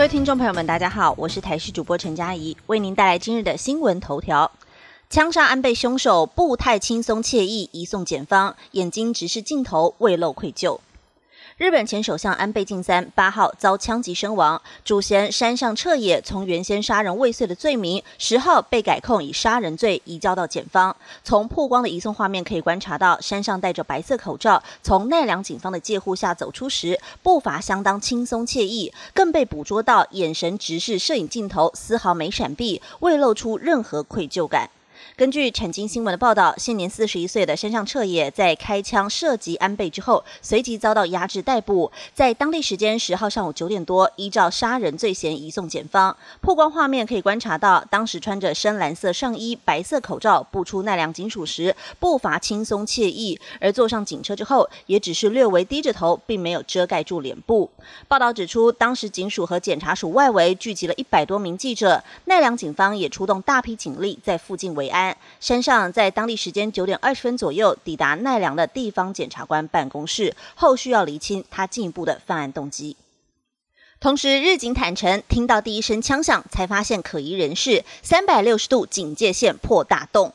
各位听众朋友们，大家好，我是台视主播陈佳怡，为您带来今日的新闻头条。枪杀安倍凶手，步态轻松惬意，移送检方，眼睛直视镜头，未露愧疚。日本前首相安倍晋三八号遭枪击身亡，主嫌山上彻也从原先杀人未遂的罪名，十号被改控以杀人罪移交到检方。从曝光的移送画面可以观察到，山上戴着白色口罩，从奈良警方的介护下走出时，步伐相当轻松惬意，更被捕捉到眼神直视摄影镜头，丝毫没闪避，未露出任何愧疚感。根据产经新闻的报道，现年四十一岁的山上彻也在开枪射击安倍之后，随即遭到压制逮捕，在当地时间十号上午九点多，依照杀人罪嫌移送检方。曝光画面可以观察到，当时穿着深蓝色上衣、白色口罩步出奈良警署时，步伐轻松惬意；而坐上警车之后，也只是略微低着头，并没有遮盖住脸部。报道指出，当时警署和检察署外围聚集了一百多名记者，奈良警方也出动大批警力在附近围安。山上在当地时间九点二十分左右抵达奈良的地方检察官办公室，后续要厘清他进一步的犯案动机。同时，日警坦承，听到第一声枪响才发现可疑人士，三百六十度警戒线破大洞。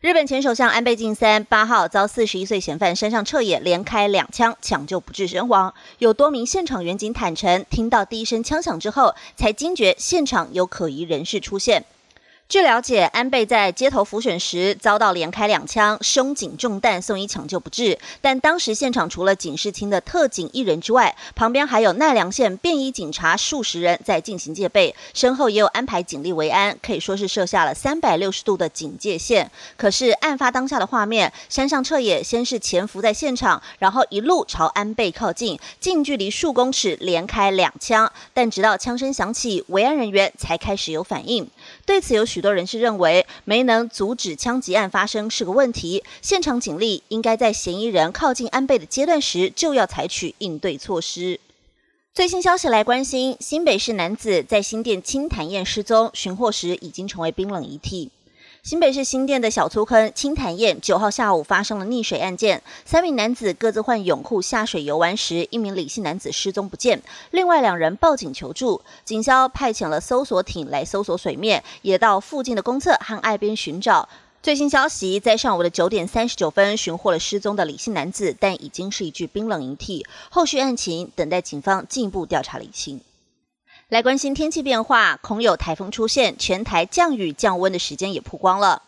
日本前首相安倍晋三八号遭四十一岁嫌犯山上彻也连开两枪，抢救不治身亡。有多名现场员警坦承，听到第一声枪响之后，才惊觉现场有可疑人士出现。据了解，安倍在街头浮选时遭到连开两枪，胸颈中弹，送医抢救不治。但当时现场除了警视厅的特警一人之外，旁边还有奈良县便衣警察数十人在进行戒备，身后也有安排警力维安，可以说是设下了三百六十度的警戒线。可是案发当下的画面，山上彻也先是潜伏在现场，然后一路朝安倍靠近，近距离数公尺连开两枪，但直到枪声响起，维安人员才开始有反应。对此有。许多人士认为，没能阻止枪击案发生是个问题。现场警力应该在嫌疑人靠近安倍的阶段时就要采取应对措施。最新消息来关心，新北市男子在新店清潭堰失踪，寻获时已经成为冰冷遗体。新北市新店的小粗坑青潭堰九号下午发生了溺水案件，三名男子各自换泳裤下水游玩时，一名李姓男子失踪不见，另外两人报警求助，警消派遣了搜索艇来搜索水面，也到附近的公厕和岸边寻找。最新消息，在上午的九点三十九分寻获了失踪的李姓男子，但已经是一具冰冷遗体，后续案情等待警方进一步调查理清。来关心天气变化，恐有台风出现，全台降雨降温的时间也曝光了。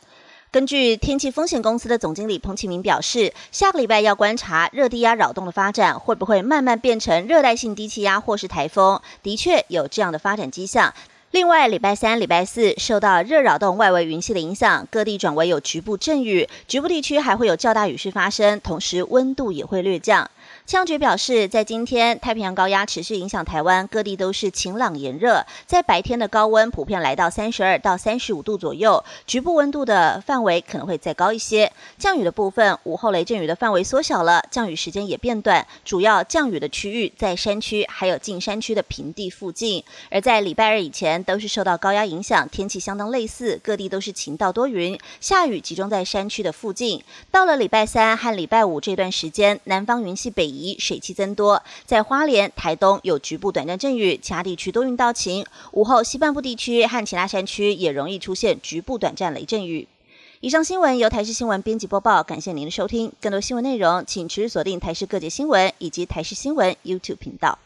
根据天气风险公司的总经理彭启明表示，下个礼拜要观察热低压扰动的发展，会不会慢慢变成热带性低气压或是台风？的确有这样的发展迹象。另外，礼拜三、礼拜四受到热扰动外围云系的影响，各地转为有局部阵雨，局部地区还会有较大雨势发生，同时温度也会略降。气象局表示，在今天太平洋高压持续影响台湾，各地都是晴朗炎热，在白天的高温普遍来到三十二到三十五度左右，局部温度的范围可能会再高一些。降雨的部分，午后雷阵雨的范围缩小了，降雨时间也变短，主要降雨的区域在山区还有近山区的平地附近。而在礼拜二以前，都是受到高压影响，天气相当类似，各地都是晴到多云，下雨集中在山区的附近。到了礼拜三和礼拜五这段时间，南方云系北移。水汽增多，在花莲、台东有局部短暂阵雨，其他地区多云到晴。午后西半部地区和其他山区也容易出现局部短暂雷阵雨。以上新闻由台视新闻编辑播报，感谢您的收听。更多新闻内容，请持续锁定台视各界新闻以及台视新闻 YouTube 频道。